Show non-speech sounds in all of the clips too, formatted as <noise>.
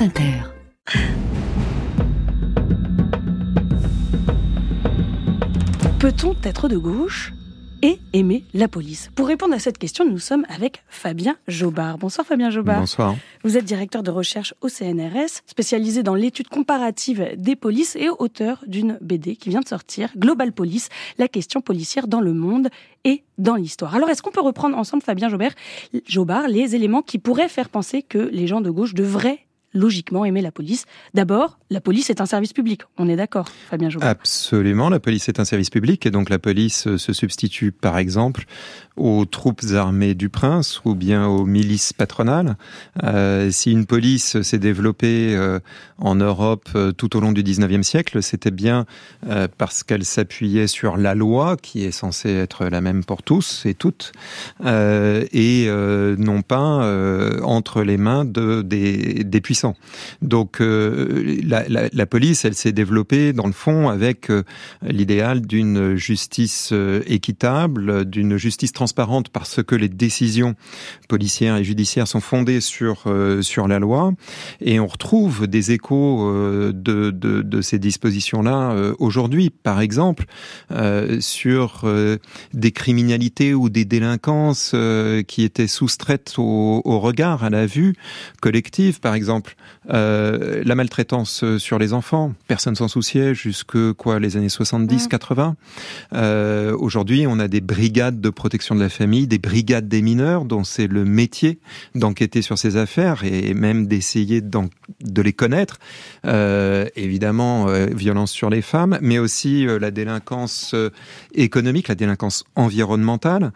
France Inter. Peut-on être de gauche et aimer la police? Pour répondre à cette question, nous sommes avec Fabien Jobard. Bonsoir Fabien Jobard. Bonsoir. Vous êtes directeur de recherche au CNRS, spécialisé dans l'étude comparative des polices et auteur d'une BD qui vient de sortir, Global Police, la question policière dans le monde et dans l'histoire. Alors est-ce qu'on peut reprendre ensemble, Fabien Jobard, Jobard, les éléments qui pourraient faire penser que les gens de gauche devraient logiquement aimer la police. D'abord, la police est un service public. On est d'accord, Fabien Jobard Absolument, la police est un service public et donc la police euh, se substitue par exemple aux troupes armées du prince ou bien aux milices patronales. Euh, si une police s'est développée euh, en Europe tout au long du 19e siècle, c'était bien parce qu'elle s'appuyait sur la loi qui est censée être la même pour tous et toutes et non pas entre les mains de, des, des puissants donc euh, la, police, elle s'est développée dans le fond avec euh, l'idéal d'une justice euh, équitable, d'une justice transparente parce que les décisions policières et judiciaires sont fondées sur sur la loi. Et on retrouve des échos de, de, de ces dispositions-là aujourd'hui, par exemple sur des criminalités ou des délinquances qui étaient soustraites au, au regard, à la vue collective, par exemple euh, la maltraitance sur les enfants, personne s'en souciait jusque quoi les années 70, 80. Euh, Aujourd'hui, on a des brigades de protection de la famille, des brigades des mineurs, dont c'est le métier d'enquêter sur ces affaires et même d'essayer de les connaître. Euh, évidemment, euh, violence sur les femmes, mais aussi euh, la délinquance euh, économique, la délinquance environnementale.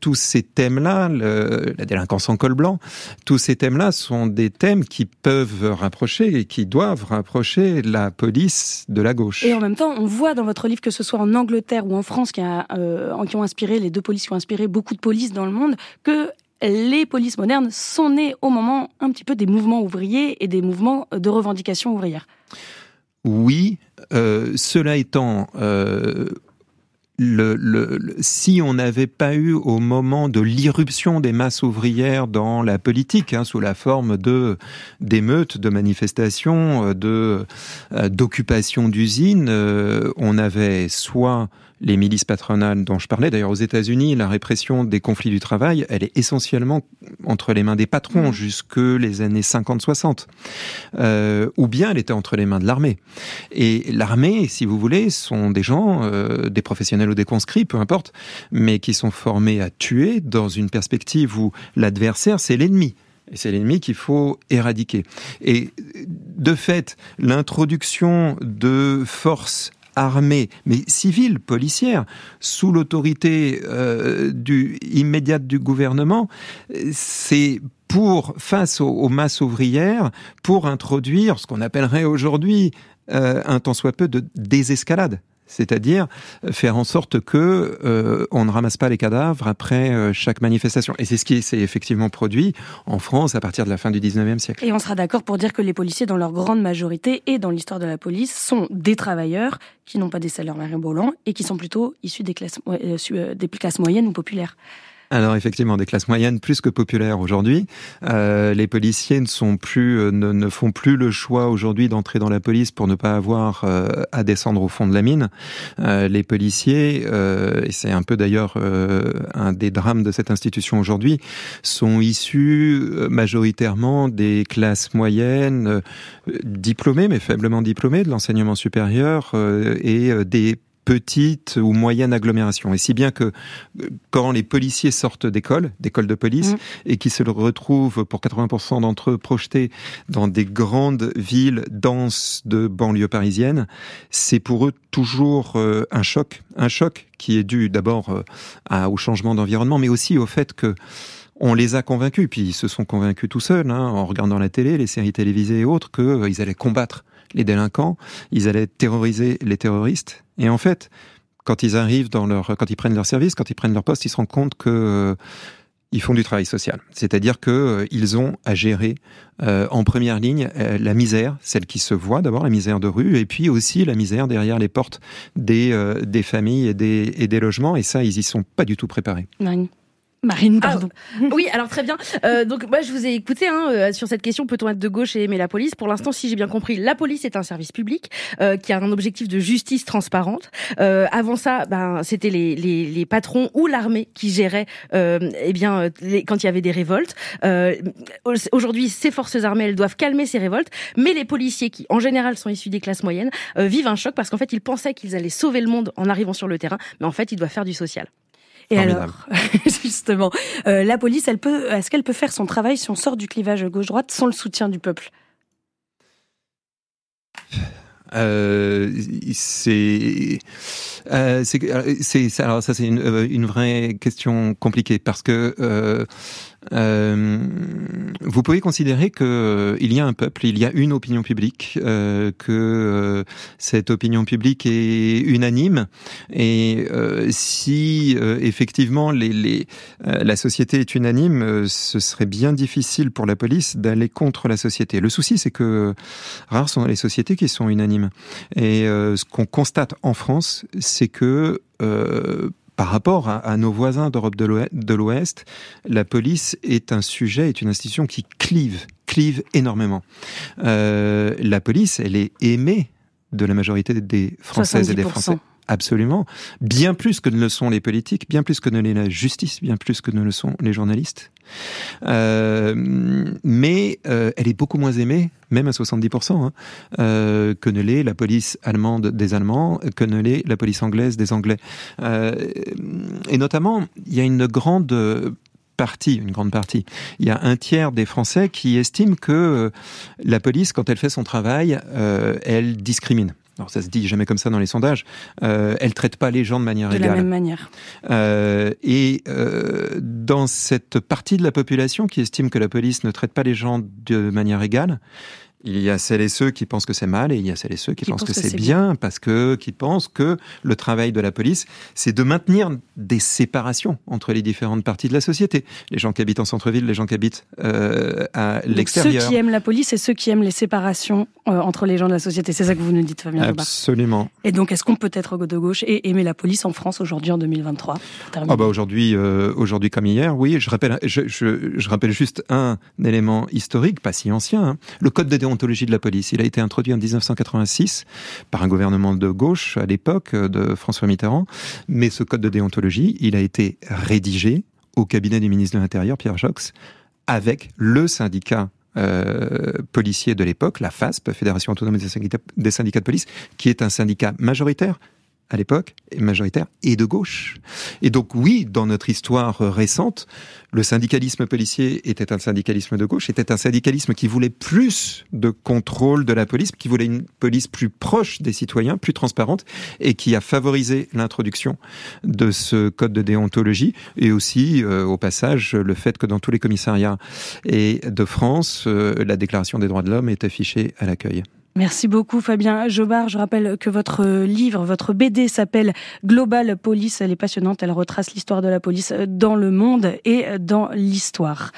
tous ces thèmes-là, la délinquance en col blanc, tous ces thèmes-là sont des thèmes qui peuvent rapprocher et qui doivent rapprocher la police de la gauche. Et en même temps, on voit dans votre livre que ce soit en Angleterre ou en France qui, a, euh, qui ont inspiré, les deux polices qui ont inspiré beaucoup de polices dans le monde, que les polices modernes sont nées au moment un petit peu des mouvements ouvriers et des mouvements de revendication ouvrière. Oui, euh, cela étant, euh, le, le, si on n'avait pas eu au moment de l'irruption des masses ouvrières dans la politique, hein, sous la forme de d'émeutes, de manifestations, de euh, d'occupation d'usines, euh, on avait soit les milices patronales dont je parlais. D'ailleurs, aux États-Unis, la répression des conflits du travail, elle est essentiellement entre les mains des patrons mmh. jusque les années 50-60. Euh, ou bien elle était entre les mains de l'armée. Et l'armée, si vous voulez, sont des gens, euh, des professionnels ou des conscrits, peu importe, mais qui sont formés à tuer dans une perspective où l'adversaire, c'est l'ennemi. Et c'est l'ennemi qu'il faut éradiquer. Et de fait, l'introduction de forces armée, mais civile, policière, sous l'autorité euh, immédiate du gouvernement, c'est pour, face aux, aux, masses ouvrières, pour introduire ce qu'on appellerait aujourd'hui euh, un tant soit peu de désescalade c'est-à-dire faire en sorte que euh, on ne ramasse pas les cadavres après euh, chaque manifestation. Et c'est ce qui s'est effectivement produit en France à partir de la fin du 19e siècle. Et on sera d'accord pour dire que les policiers, dans leur grande majorité et dans l'histoire de la police, sont des travailleurs qui n'ont pas des salaires volants et qui sont plutôt issus euh, des classes moyennes ou populaires. Alors effectivement, des classes moyennes plus que populaires aujourd'hui. Euh, les policiers ne sont plus, euh, ne, ne font plus le choix aujourd'hui d'entrer dans la police pour ne pas avoir euh, à descendre au fond de la mine. Euh, les policiers, euh, et c'est un peu d'ailleurs un des drames de cette institution aujourd'hui, sont issus majoritairement des classes moyennes, diplômées mais faiblement diplômées de l'enseignement supérieur et des petite ou moyenne agglomération. Et si bien que quand les policiers sortent d'école, d'école de police, mmh. et qui se retrouvent pour 80% d'entre eux projetés dans des grandes villes denses de banlieue parisienne, c'est pour eux toujours euh, un choc, un choc qui est dû d'abord euh, au changement d'environnement, mais aussi au fait que on les a convaincus, puis ils se sont convaincus tout seuls, hein, en regardant la télé, les séries télévisées et autres, qu'ils euh, allaient combattre les délinquants, ils allaient terroriser les terroristes. Et en fait, quand ils arrivent dans leur, quand ils prennent leur service, quand ils prennent leur poste, ils se rendent compte que euh, ils font du travail social. C'est-à-dire que euh, ils ont à gérer euh, en première ligne la misère, celle qui se voit d'abord, la misère de rue, et puis aussi la misère derrière les portes des, des familles et des, et des logements. Et ça, ils y sont pas du tout préparés. Marine, ah, pardon. oui, alors très bien. Euh, donc moi, je vous ai écouté hein, euh, sur cette question peut-on être de gauche et aimer la police? Pour l'instant, si j'ai bien compris, la police est un service public euh, qui a un objectif de justice transparente. Euh, avant ça, ben c'était les, les, les, patrons ou l'armée qui géraient, euh, eh bien, les, quand il y avait des révoltes. Aujourd'hui, ces forces armées, elles doivent calmer ces révoltes, mais les policiers, qui en général sont issus des classes moyennes, vivent un choc parce qu'en fait, ils pensaient qu'ils allaient sauver le monde en arrivant sur le terrain, mais en fait, ils doivent faire du social. Et alors, <laughs> justement, euh, la police, elle peut, est-ce qu'elle peut faire son travail si on sort du clivage gauche-droite sans le soutien du peuple? Euh, c'est euh, c'est alors ça c'est une, une, vraie question compliquée parce que vous pouvez considérer que euh, il y a un peuple, il y a une opinion publique, euh, que euh, cette opinion publique est unanime, et si effectivement la société est unanime, ce serait bien difficile pour la police d'aller contre la société. Le souci, c'est que rares sont les sociétés qui sont unanimes, et ce qu'on constate en France, c'est que par rapport à, nos voisins d'Europe de l'Ouest, la police est un sujet, est une institution qui clive, clive énormément. Euh, la police, elle est aimée de la majorité des Françaises et des Français. Absolument. Bien plus que ne le sont les politiques, bien plus que ne l'est la justice, bien plus que ne le sont les journalistes. Euh, mais euh, elle est beaucoup moins aimée, même à 70%, hein, euh, que ne l'est la police allemande des Allemands, que ne l'est la police anglaise des Anglais. Euh, et notamment, il y a une grande partie, une grande partie. Il y a un tiers des Français qui estiment que la police, quand elle fait son travail, elle discrimine alors ça se dit jamais comme ça dans les sondages, euh, elle traite pas les gens de manière égale. De la même manière. Euh, et euh, dans cette partie de la population qui estime que la police ne traite pas les gens de manière égale, il y a celles et ceux qui pensent que c'est mal et il y a celles et ceux qui, pensent, que, c'est bien, parce que qui pensent que le travail de la police, c'est de maintenir des séparations entre les différentes parties de la société. Les gens qui habitent en centre-ville, les gens qui habitent euh, à l'extérieur. Ceux qui aiment la police et ceux qui aiment les séparations euh, entre les gens de la société. C'est ça que vous nous dites, Fabien Absolument. Et donc, est-ce qu'on peut être de gauche et aimer la police en France aujourd'hui en 2023 Ah bah aujourd'hui, euh, aujourd'hui comme hier, oui. Je rappelle, je, je, je, rappelle juste un élément historique, pas si ancien. Hein. Le code de de la police. Il a été introduit en 1986 par un gouvernement de gauche à l'époque de François Mitterrand, mais ce code de déontologie, il a été rédigé au cabinet du ministre de l'Intérieur, Pierre Jox, avec le syndicat euh, policier de l'époque, la FASP, Fédération autonome des syndicats, des syndicats de police, qui est un syndicat majoritaire à l'époque, majoritaire et de gauche. Et donc oui, dans notre histoire récente, le syndicalisme policier était un syndicalisme de gauche, était un syndicalisme qui voulait plus de contrôle de la police, qui voulait une police plus proche des citoyens, plus transparente, et qui a favorisé l'introduction de ce code de déontologie, et aussi, euh, au passage, le fait que dans tous les commissariats et de France, euh, la Déclaration des droits de l'homme est affichée à l'accueil. Merci beaucoup Fabien Jobard. Je rappelle que votre livre, votre BD s'appelle Global Police. Elle est passionnante. Elle retrace l'histoire de la police dans le monde et dans l'histoire.